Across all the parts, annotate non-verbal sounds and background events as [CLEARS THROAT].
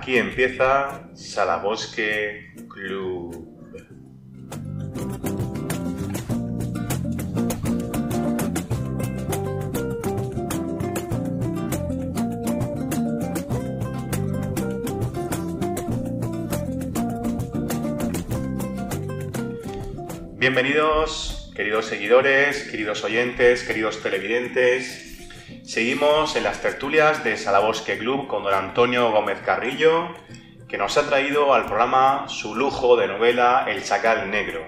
Aquí empieza Salabosque Club. Bienvenidos, queridos seguidores, queridos oyentes, queridos televidentes, Seguimos en las tertulias de Salabosque Club con don Antonio Gómez Carrillo, que nos ha traído al programa su lujo de novela El Chacal Negro.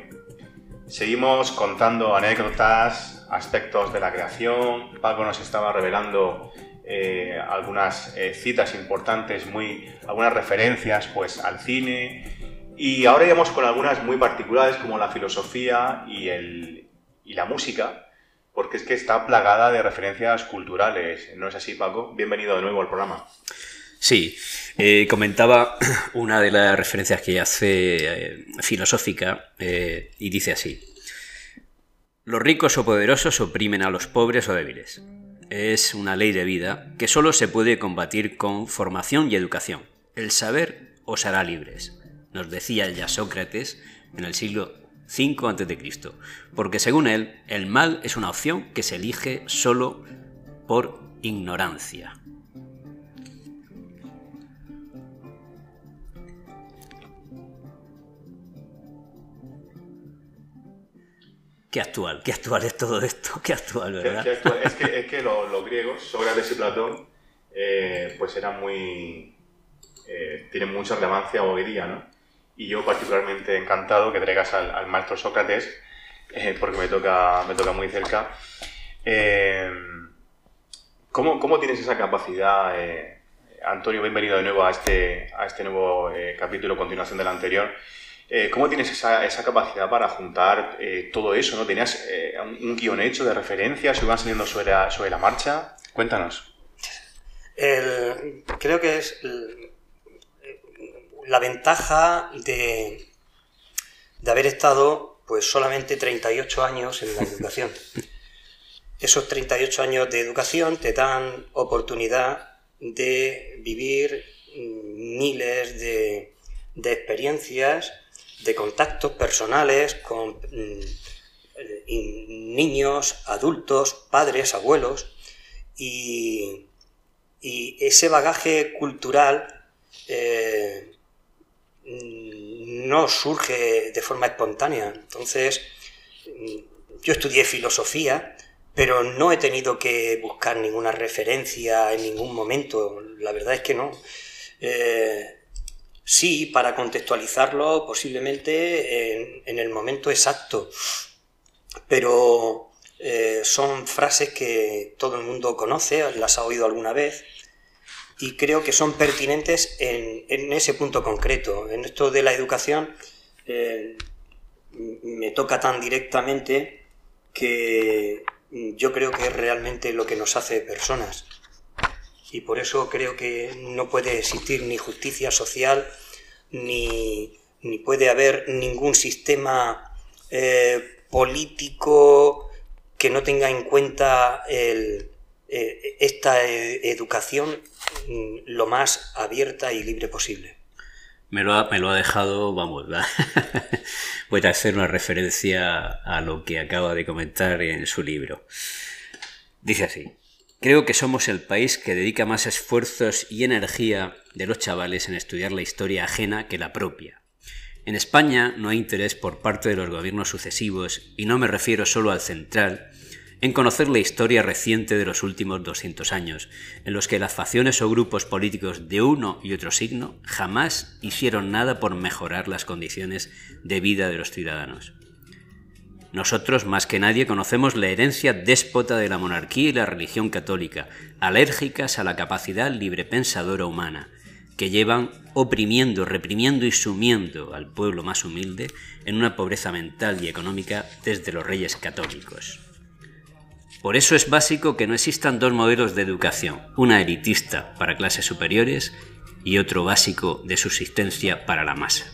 Seguimos contando anécdotas, aspectos de la creación. Paco nos estaba revelando eh, algunas eh, citas importantes, muy, algunas referencias pues, al cine. Y ahora iremos con algunas muy particulares como la filosofía y, y la música porque es que está plagada de referencias culturales. ¿No es así, Paco? Bienvenido de nuevo al programa. Sí, eh, comentaba [CLEARS THROAT] una de las referencias que hace eh, filosófica eh, y dice así. Los ricos o poderosos oprimen a los pobres o débiles. Es una ley de vida que solo se puede combatir con formación y educación. El saber os hará libres, nos decía ya Sócrates en el siglo 5 a.C., porque según él, el mal es una opción que se elige solo por ignorancia. Qué actual, qué actual es todo esto, [LAUGHS] qué actual, ¿verdad? Es que, los, griegos, Sócrates y Platón, eh, pues eran muy... Eh, tienen mucha relevancia hoy día, ¿no? Y yo particularmente encantado que traigas al, maestro Sócrates, eh, porque me toca, me toca muy cerca. Eh, ¿cómo, ¿cómo, tienes esa capacidad, eh, Antonio? Bienvenido de nuevo a este, a este nuevo capítulo, continuación del anterior. ¿Cómo tienes esa, esa, capacidad para juntar todo eso? ¿no? ¿Tenías un, guion hecho de referencias o iban saliendo sobre la, sobre la marcha? Cuéntanos. creo que es la ventaja de, de haber estado pues solamente 38 años en la [LAUGHS] educación. Esos 38 años de educación te dan oportunidad de vivir miles de, de experiencias, de contactos personales con mm, niños, adultos, padres, abuelos, y, ese bagaje cultural eh, no surge de forma espontánea. Entonces, yo estudié filosofía, pero no he tenido que buscar ninguna referencia en ningún momento. La verdad es que no. Eh, sí, para contextualizarlo posiblemente en, el momento exacto, pero eh, son frases que todo el mundo conoce, las ha oído alguna vez y creo que son pertinentes en, ese punto concreto. En esto de la educación eh, me toca tan directamente que yo creo que es realmente lo que nos hace personas. Y por eso creo que no puede existir ni justicia social, ni, puede haber ningún sistema eh, político que no tenga en cuenta eh, esta educación Mm, lo más abierta y libre posible. Me lo ha, me lo ha dejado, vamos, [LAUGHS] voy a hacer una referencia a lo que acaba de comentar en su libro. Dice así, creo que somos el país que dedica más esfuerzos y energía de los chavales en estudiar la historia ajena que la propia. En España no hay interés por parte de los gobiernos sucesivos, y no me refiero solo al central, en conocer la historia reciente de los últimos 200 años, en los que las facciones o grupos políticos de uno y otro signo jamás hicieron nada por mejorar las condiciones de vida de los ciudadanos. Nosotros, más que nadie, conocemos la herencia déspota de la monarquía y la religión católica, alérgicas a la capacidad librepensadora humana, que llevan oprimiendo, reprimiendo y sumiendo al pueblo más humilde en una pobreza mental y económica desde los reyes católicos. Por eso es básico que no existan dos modelos de educación, una elitista para clases superiores y otro básico de subsistencia para la masa.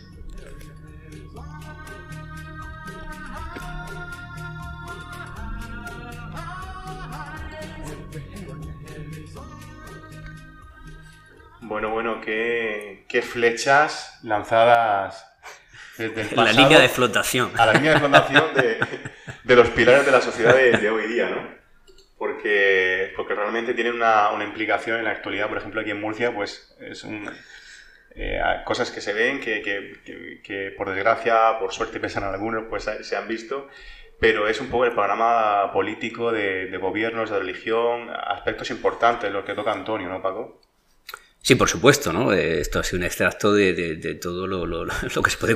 Bueno, bueno, qué, qué flechas lanzadas desde el [LAUGHS] La pasado línea de flotación. a la línea de flotación de, de los pilares de la sociedad de, de hoy día, ¿no? Porque, porque realmente tienen una, implicación en la actualidad. Por ejemplo, aquí en Murcia, pues es un, eh, cosas que se ven, que, que- que- por desgracia, por suerte pesan algunos, pues se se han visto. Pero es un poco el panorama político de, de gobiernos, de religión, aspectos importantes, lo que toca Antonio, ¿no, Paco? Sí, por supuesto, ¿no? Eh, Esto ha sido un extracto de, de- todo lo, lo- que se puede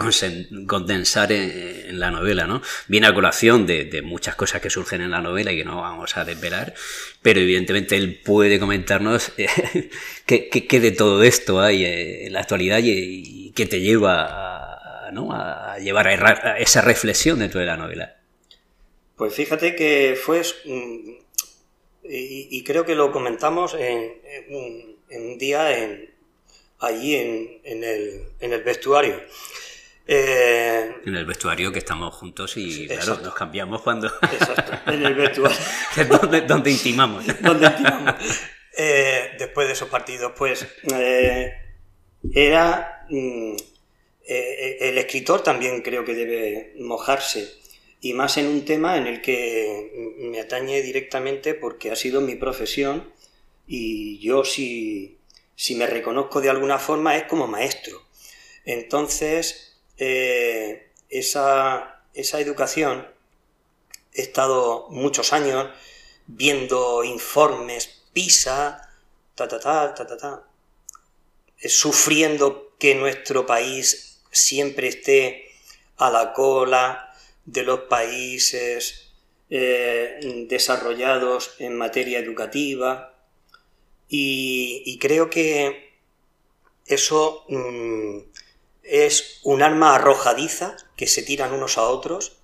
condensar en, la novela, ¿no? Viene a colación de, muchas cosas que surgen en la novela y que no vamos a desvelar, pero evidentemente él puede comentarnos eh, [LAUGHS] qué, qué- qué de todo esto hay eh, en la actualidad y, qué te lleva a, ¿no? a llevar a, esa reflexión dentro de la novela. Pues fíjate que fue, mm, y, creo que lo comentamos en, en un día en, allí en, en el, en el vestuario. Eh, En el vestuario que estamos juntos y, claro, nos cambiamos cuando... exacto, en el [LAUGHS] vestuario. es donde, donde intimamos. [LAUGHS] donde intimamos. Eh, después de esos partidos, pues eh, era mm, eh, el escritor también creo que debe mojarse y más en un tema en el que me atañe directamente porque ha sido mi profesión y yo si, si me reconozco de alguna forma es como maestro. Entonces, eh, esa, esa educación he estado muchos años viendo informes PISA, ta ta ta ta ta ta, sufriendo que nuestro país siempre esté a la cola de los países eh, desarrollados en materia educativa y, creo que eso mm, es un arma arrojadiza que se tiran unos a otros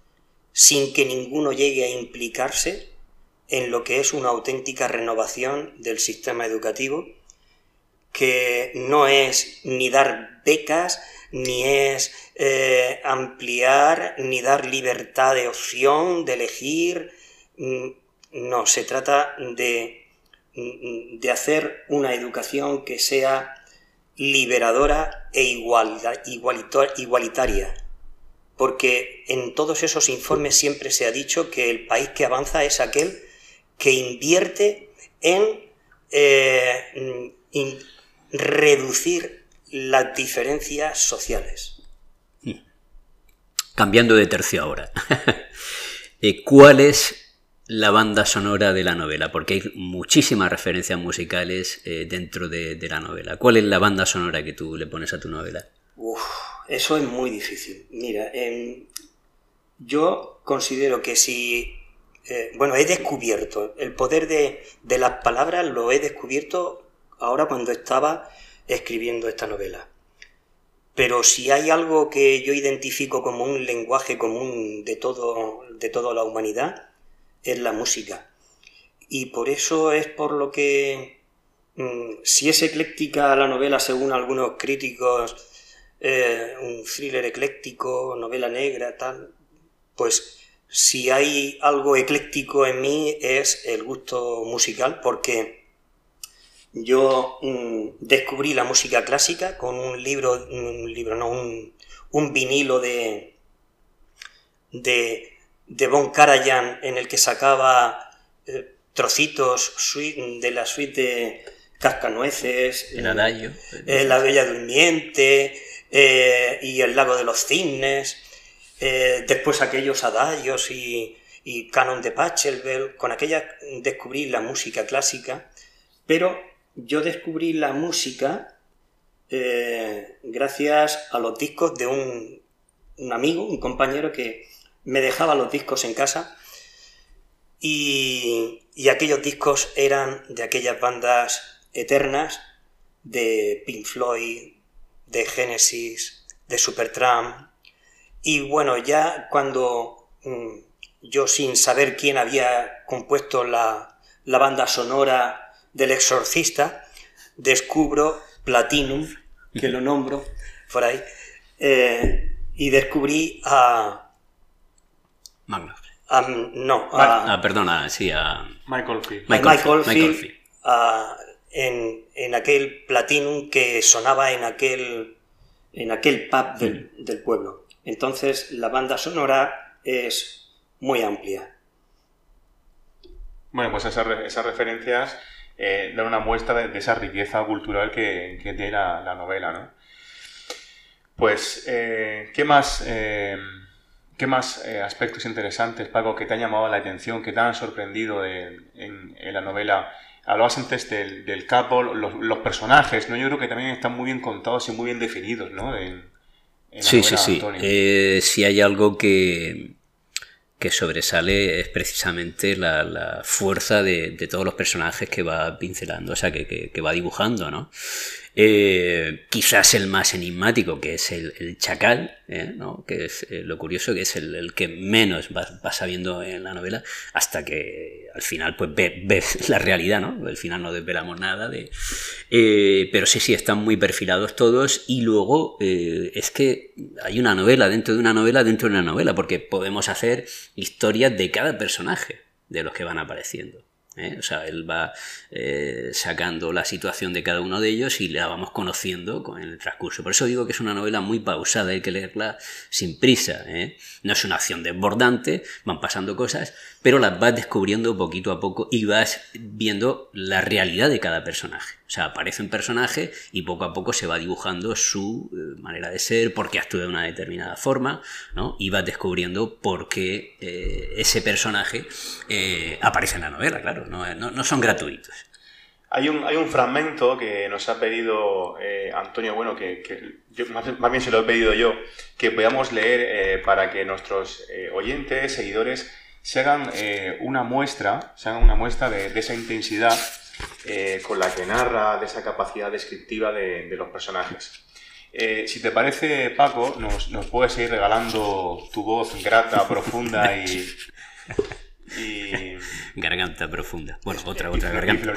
sin que ninguno llegue a implicarse en lo que es una auténtica renovación del sistema educativo, que no es ni dar becas, ni es eh, ampliar, ni dar libertad de opción, de elegir. Mm, No, se trata de, de hacer una educación que sea liberadora e igualitaria porque en todos esos informes siempre se ha dicho que el país que avanza es aquel que invierte en eh, in- reducir las diferencias sociales. Cambiando de tercio ahora. [LAUGHS] Eh, ¿Cuál es la banda sonora de la novela? Porque hay muchísimas referencias musicales eh, dentro de, la novela. ¿Cuál es la banda sonora que tú le pones a tu novela? Uf, eso es muy difícil. Mira, em, yo considero que si... eh, bueno, he descubierto el poder de, de las palabras, lo he descubierto ahora cuando estaba escribiendo esta novela. Pero si hay algo que yo identifico como un lenguaje común de, todo, de toda la humanidad, es la música. Y por eso es por lo que, mm, si es ecléctica la novela según algunos críticos, eh, un thriller ecléctico, novela negra, tal, pues si hay algo ecléctico en mí es el gusto musical, porque yo mm, descubrí la música clásica con un libro, un libro, no, un, un vinilo de, de, de Von Karajan en el que sacaba eh, trocitos de la suite de Cascanueces, El adagio. eh, La Bella Durmiente eh, y El Lago de los Cisnes, después aquellos adagios y, y Canon de Pachelbel, con aquella descubrí la música clásica, pero yo descubrí la música gracias a los discos de un, un amigo, un compañero que me dejaba los discos en casa y, y aquellos discos eran de aquellas bandas eternas de Pink Floyd, de Genesis, de Supertramp. Y bueno, ya cuando mm, yo sin saber quién había compuesto la, la banda sonora del exorcista, descubro Platinum, que lo nombro por ahí, eh, y descubrí a... No, Ah, perdona, sí, a Michael Field. Michael Michael, Field, Michael Field, Field. a en, en aquel platinum que sonaba en aquel, en aquel pub del, del pueblo. Entonces la banda sonora es muy amplia. Bueno, pues esas, esas referencias eh, dan una muestra de, de esa riqueza cultural que, que tiene la, la novela, ¿no? Pues, eh, ¿qué más, eh, qué más eh, aspectos interesantes, Paco, que te han llamado la atención, que te han sorprendido de- en, en la novela? Hablabas antes del, del capo, los, los personajes, ¿no? Yo creo que también están muy bien contados y muy bien definidos, ¿no? En, Sí, sí, sí. Antonio. Eh, si hay algo que, que sobresale es precisamente la, la fuerza de, de todos los personajes que va pincelando, o sea, que, que- que va dibujando, ¿no? Eh, quizás el más enigmático, que es el, chacal, ¿eh? que es eh, lo curioso, que es el, que menos vas, sabiendo en la novela, hasta que al final pues ve- ves [LAUGHS] la realidad, ¿no? Al final no desvelamos nada de... Pero sí, sí, están muy perfilados todos y luego es que hay una novela dentro de una novela dentro de una novela, porque podemos hacer historias de cada personaje de los que van apareciendo. ¿Eh? O sea, él va eh, sacando la situación de cada uno de ellos y la vamos conociendo con el transcurso. Por eso digo que es una novela muy pausada, hay que leerla sin prisa. ¿eh? No es una acción desbordante, van pasando cosas, pero las vas descubriendo poquito a poco y vas viendo la realidad de cada personaje. O sea, aparece un personaje y poco a poco se va dibujando su eh, manera de ser, por qué actúa de una determinada forma, ¿no? Y vas descubriendo por qué eh, ese personaje eh, aparece en la novela, claro, no, no- no son gratuitos. Hay un, hay un fragmento que nos ha pedido Antonio, bueno, que, más, bien- se lo he pedido yo, que podamos leer para que nuestros oyentes, seguidores, se hagan eh, una muestra, se hagan una muestra de, esa intensidad eh, con la que narra, de esa capacidad descriptiva de, de los personajes. Eh, si te parece, Paco, nos, nos puedes ir regalando tu voz grata, profunda y... [LAUGHS] y [LAUGHS] Garganta profunda. Bueno, otra, [LAUGHS] otra garganta.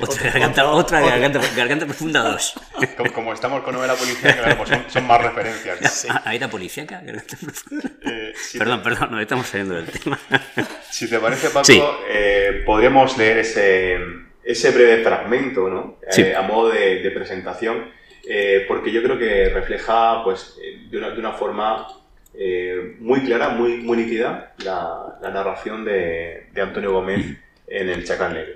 Otra garganta, otra garganta, garganta profunda dos. [LAUGHS] Como, como estamos con novela policíaca, claro, pues son, son más referencias. Ah, ¿Ahí era policíaca? Garganta profunda. Eh, si, Perdón, perdón, nos estamos saliendo del tema. te, si te parece, Paco, Sí. eh, podríamos leer ese, ese breve fragmento, ¿no? Eh, Sí. a modo de, de presentación, porque yo creo que refleja, pues, de una, de una forma eh, muy clara, muy, muy nítida, la, narración de, de Antonio Gómez en El Chacal Negro.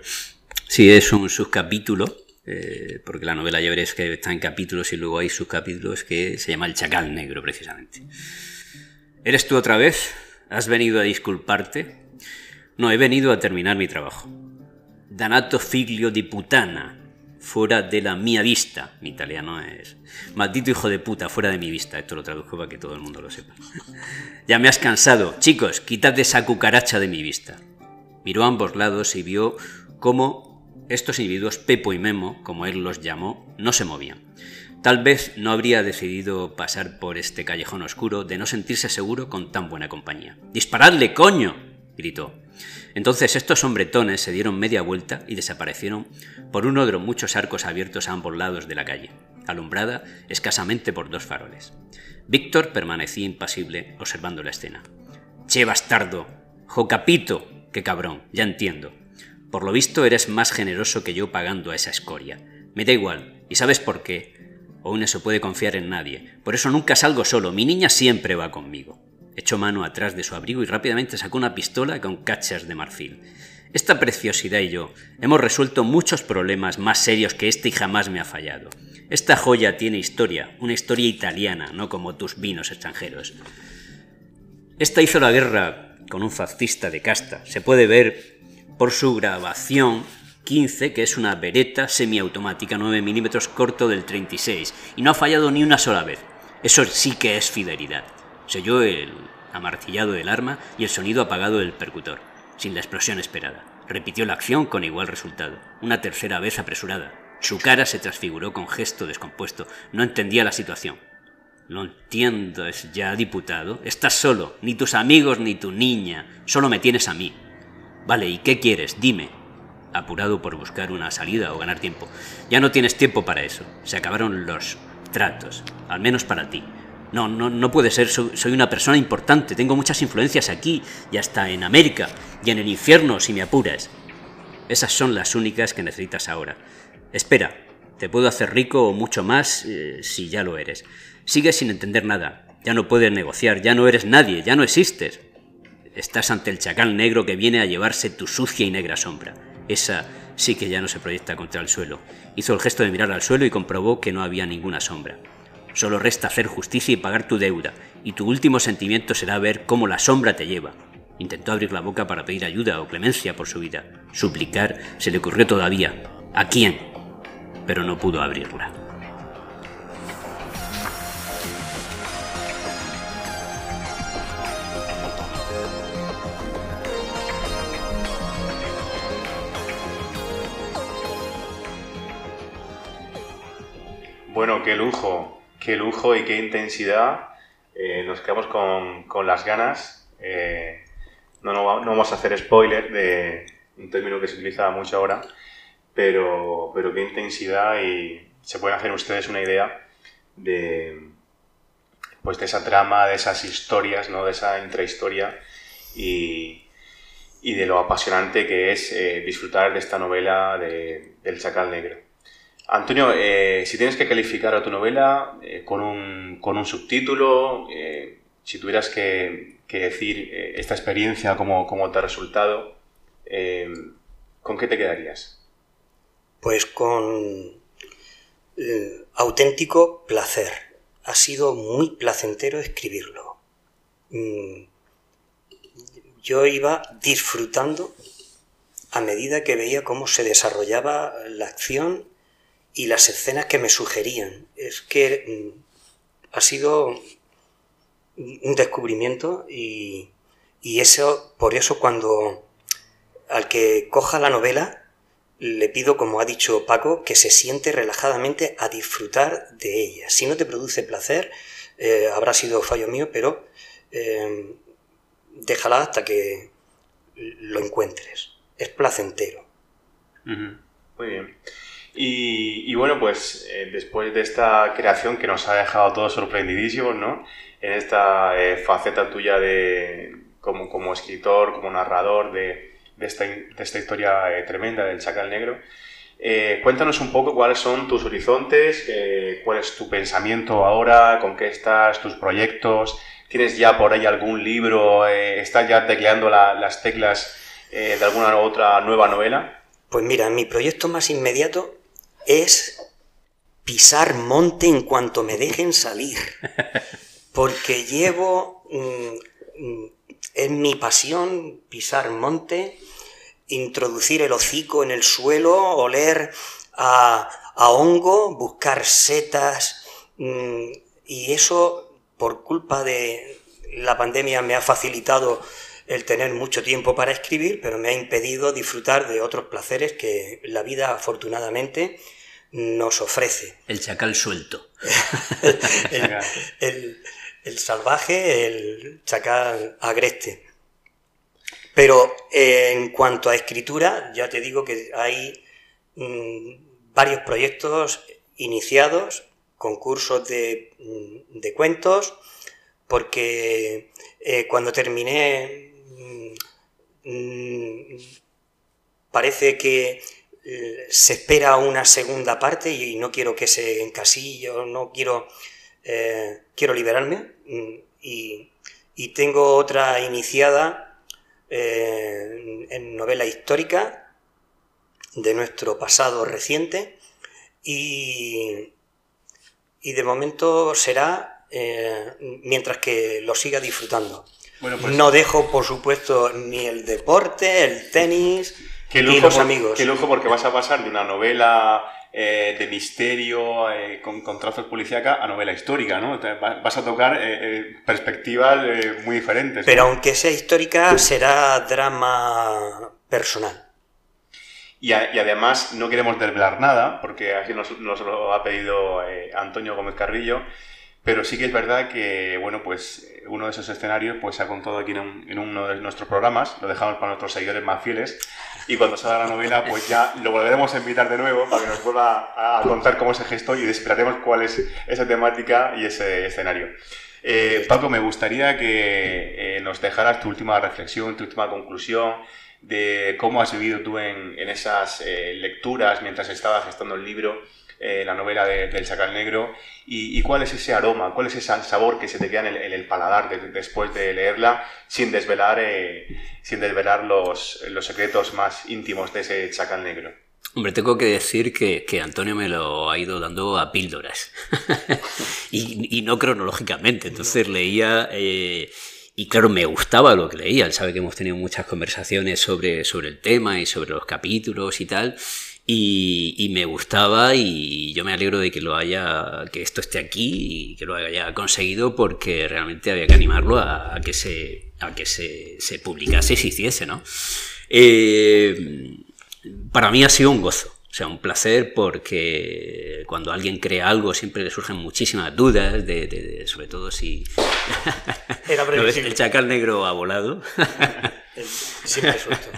Sí, es un subcapítulo, eh, porque la novela ya veréis que está en capítulos y luego hay subcapítulos que se llama El Chacal Negro, precisamente. ¿Eres tú otra vez? ¿Has venido a disculparte? No, he venido a terminar mi trabajo. Danato figlio di putana, fuera de la mia vista. Mi italiano es. Maldito hijo de puta, fuera de mi vista. Esto lo traduzco para que todo el mundo lo sepa. ya me has cansado. Chicos, quitad esa cucaracha de mi vista. Miró a ambos lados y vio cómo estos individuos, Pepo y Memo, como él los llamó, no se movían. Tal vez no habría decidido pasar por este callejón oscuro de no sentirse seguro con tan buena compañía. ¡Disparadle, coño! gritó. Entonces estos hombretones se dieron media vuelta y desaparecieron por uno de los muchos arcos abiertos a ambos lados de la calle, alumbrada escasamente por dos faroles. Víctor permanecía impasible observando la escena. Che bastardo, jocapito, qué cabrón, ya entiendo. Por lo visto eres más generoso que yo pagando a esa escoria. Me da igual, ¿y sabes por qué? Aún no se puede confiar en nadie. Por eso nunca salgo solo, mi niña siempre va conmigo. Echó mano atrás de su abrigo y rápidamente sacó una pistola con cachas de marfil. Esta preciosidad y yo hemos resuelto muchos problemas más serios que este y jamás me ha fallado. Esta joya tiene historia, una historia italiana, no como tus vinos extranjeros. Esta hizo la guerra con un fascista de casta. Se puede ver por su grabación 15, que es una beretta semiautomática 9 milímetros corto del 36, y no ha fallado ni una sola vez. Eso sí que es fidelidad. Se el amartillado del arma y el sonido apagado del percutor, sin la explosión esperada. Repitió la acción con igual resultado, una tercera vez apresurada. Su cara se transfiguró con gesto descompuesto. No entendía la situación. Lo entiendes ya, diputado. Estás solo, ni tus amigos ni tu niña. Solo me tienes a mí. Vale, ¿y qué quieres? Dime. Apurado por buscar una salida o ganar tiempo. Ya no tienes tiempo para eso. Se acabaron los tratos. Al menos para ti. No, no, no puede ser. Soy, una persona importante. Tengo muchas influencias aquí y hasta en América y en el infierno, si me apuras. Esas son las únicas que necesitas ahora. Espera, te puedo hacer rico o mucho más eh, si ya lo eres. Sigues sin entender nada. Ya no puedes negociar, ya no eres nadie, ya no existes. Estás ante el chacal negro que viene a llevarse tu sucia y negra sombra. Esa sí que ya no se proyecta contra el suelo. Hizo el gesto de mirar al suelo y comprobó que no había ninguna sombra. Solo resta hacer justicia y pagar tu deuda, y tu último sentimiento será ver cómo la sombra te lleva. Intentó abrir la boca para pedir ayuda o clemencia por su vida. Suplicar se le ocurrió todavía. ¿A quién? Pero no pudo abrirla. Bueno, qué lujo, qué lujo y qué intensidad. Eh, nos quedamos con, las ganas. Eh, no, no, vamos a hacer spoiler de un término que se utiliza mucho ahora, pero, pero qué intensidad y se pueden hacer ustedes una idea de, pues de esa trama, de esas historias, ¿no? de esa intrahistoria y, y de lo apasionante que es eh, disfrutar de esta novela de, del Chacal Negro. Antonio, eh, si tienes que calificar a tu novela eh, con, un, con, un, subtítulo, eh, si tuvieras que, decir esta experiencia, cómo, cómo te ha resultado, ¿con qué te quedarías? Pues con auténtico placer. Ha sido muy placentero escribirlo. Mm, yo iba disfrutando a medida que veía cómo se desarrollaba la acción y las escenas que me sugerían. Es que mm, ha sido un descubrimiento y, eso, por eso cuando al que coja la novela le pido, como ha dicho Paco, que se siente relajadamente a disfrutar de ella. Si no te produce placer, eh, habrá sido fallo mío, pero eh, déjala hasta que lo encuentres. Es placentero. Muy bien. Y, bueno, pues eh, después de esta creación que nos ha dejado todos sorprendidísimos, ¿no? En esta eh, faceta tuya de, como, como, escritor, como narrador de, de, esta, de esta, historia eh, tremenda del Chacal Negro, cuéntanos un poco cuáles son tus horizontes, cuál es tu pensamiento ahora, con qué estás, tus proyectos, tienes ya por ahí algún libro, estás ya tecleando las teclas de alguna otra nueva novela. Pues mira, mi proyecto más inmediato es pisar monte en cuanto me dejen salir. Porque llevo mm, mm, en mi pasión pisar monte, introducir el hocico en el suelo, oler a, hongo, buscar setas. Mm, y eso, por culpa de la pandemia, me ha facilitado el tener mucho tiempo para escribir, pero me ha impedido disfrutar de otros placeres que la vida afortunadamente nos ofrece. El chacal suelto. [LAUGHS] el, salvaje, el chacal agreste. Pero eh, en cuanto a escritura, ya te digo que hay mm, varios proyectos iniciados, concursos de, mm, cuentos, porque eh, cuando terminé mm, parece que se espera una segunda parte y no quiero que se encasille, no quiero, eh, quiero liberarme mm, y, tengo otra iniciada eh, en novela histórica de nuestro pasado reciente y, y de momento será eh, mientras que lo siga disfrutando. Pues no dejo, por supuesto, ni el deporte, el tenis, Qué lujo, los amigos. Qué lujo porque vas a pasar de una novela eh, de misterio eh, con, con, trazos policíaca a novela histórica, ¿no? vas a tocar eh, perspectivas muy diferentes. Pero aunque sea histórica, será drama personal. Y, además no queremos desvelar nada, porque así nos, lo ha pedido Antonio Gómez Carrillo, pero sí que es verdad que, bueno, pues uno de esos escenarios pues se ha contado aquí en, en uno de nuestros programas, lo dejamos para nuestros seguidores más fieles, y cuando salga la novela, pues ya lo volveremos a invitar de nuevo para que nos vuelva a, contar cómo se gestó y descifraremos cuál es esa temática y ese escenario. Eh, Paco, me gustaría que eh, nos dejaras tu última reflexión, tu última conclusión, de cómo has vivido tú en, esas eh, lecturas mientras estabas gestando el libro, eh, la novela del Chacal Negro, y, cuál es ese aroma, cuál es ese sabor que se te queda en el, paladar después de leerla sin desvelar, sin desvelar los, los secretos más íntimos de ese Chacal Negro. Hombre, tengo que decir que, Antonio me lo ha ido dando a píldoras. [LAUGHS] y, no cronológicamente. Entonces leía. Eh, y claro, me gustaba lo que leía. Él sabe que hemos tenido muchas conversaciones sobre, sobre el tema y sobre los capítulos y tal. Y, me gustaba y yo me alegro de que lo haya, que esto esté aquí y que lo haya conseguido porque realmente había que animarlo a, que se, a que se, se publicase y se hiciese, ¿no? Eh, para mí ha sido un gozo. O sea, un placer porque cuando alguien crea algo siempre le surgen muchísimas dudas, de, sobre todo si [LAUGHS] Era [LAUGHS] el chacal negro ha volado. [LAUGHS] siempre suelto.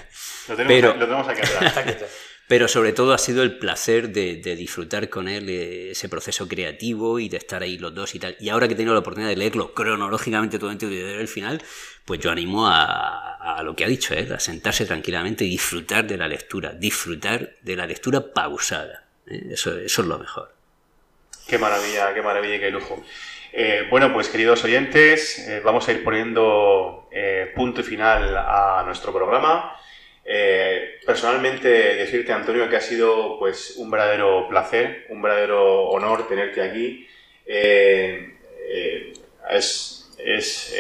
Lo tenemos, Pero, lo tenemos aquí atrás. Pero sobre todo ha sido el placer de, disfrutar con él eh, ese proceso creativo y de estar ahí los dos y tal. Y ahora que he tenido la oportunidad de leerlo cronológicamente todo y de el final, pues yo animo a, lo que ha dicho a sentarse tranquilamente y disfrutar de la lectura, disfrutar de la lectura pausada. ¿eh? Eso, es lo mejor. Qué maravilla, qué maravilla y qué lujo. Eh, bueno, pues queridos oyentes, vamos a ir poniendo punto y final a nuestro programa. Eh, personalmente, decirte, Antonio, que ha sido pues, un verdadero placer, un verdadero honor tenerte aquí. Eh, eh, es, es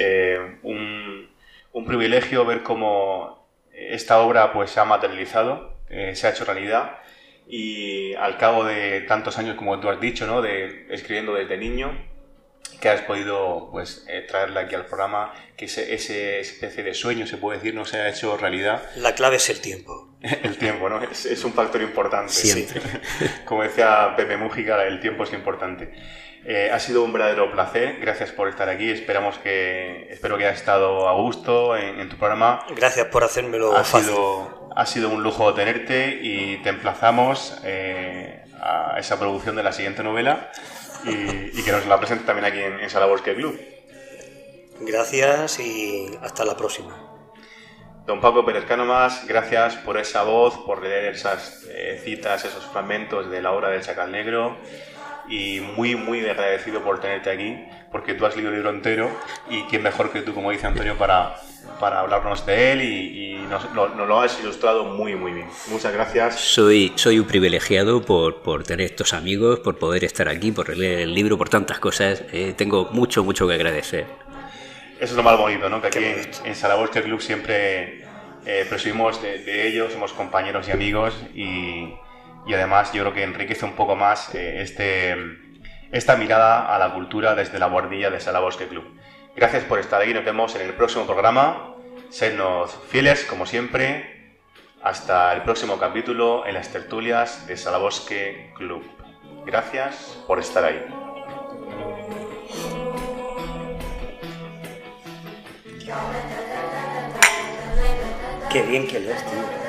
un, un, privilegio ver cómo esta obra pues, se ha materializado, se ha hecho realidad y al cabo de tantos años, como tú has dicho, ¿no? de escribiendo desde niño, que has podido pues, eh, traerla aquí al programa, que ese, ese, especie de sueño, se puede decir, no se ha hecho realidad. La clave es el tiempo. [LAUGHS] el tiempo, ¿no? Es, es, un factor importante. Siempre. [LAUGHS] Como decía Pepe Mújica, el tiempo es importante. Eh, ha sido un verdadero placer, gracias por estar aquí, esperamos que, espero que hayas estado a gusto en, tu programa. Gracias por hacérmelo ha Sido, ha sido un lujo tenerte y te emplazamos eh, a esa producción de la siguiente novela y, que nos la presente también aquí en, en Sala Bosque Club. Gracias y hasta la próxima. Don Paco Pérez Cánomas, gracias por esa voz, por leer esas eh, citas, esos fragmentos de la obra del Chacal Negro y muy, muy agradecido por tenerte aquí, porque tú has leído el libro entero y quién mejor que tú, como dice Antonio, para, para hablarnos de él y, nos, lo has ilustrado muy, muy bien. Muchas gracias. Soy, soy un privilegiado por, por tener estos amigos, por poder estar aquí, por leer el libro, por tantas cosas. Eh, tengo mucho, mucho que agradecer. Eso es lo más bonito, ¿no? Que aquí en, en Club siempre eh, presumimos de, de ellos, somos compañeros y amigos y y además yo creo que enriquece un poco más eh, este, esta mirada a la cultura desde la guardilla de Sala Bosque Club. Gracias por estar aquí, nos vemos en el próximo programa. Sednos fieles, como siempre. Hasta el próximo capítulo en las tertulias de Salabosque Club. Gracias por estar ahí. Qué bien que lees, tío.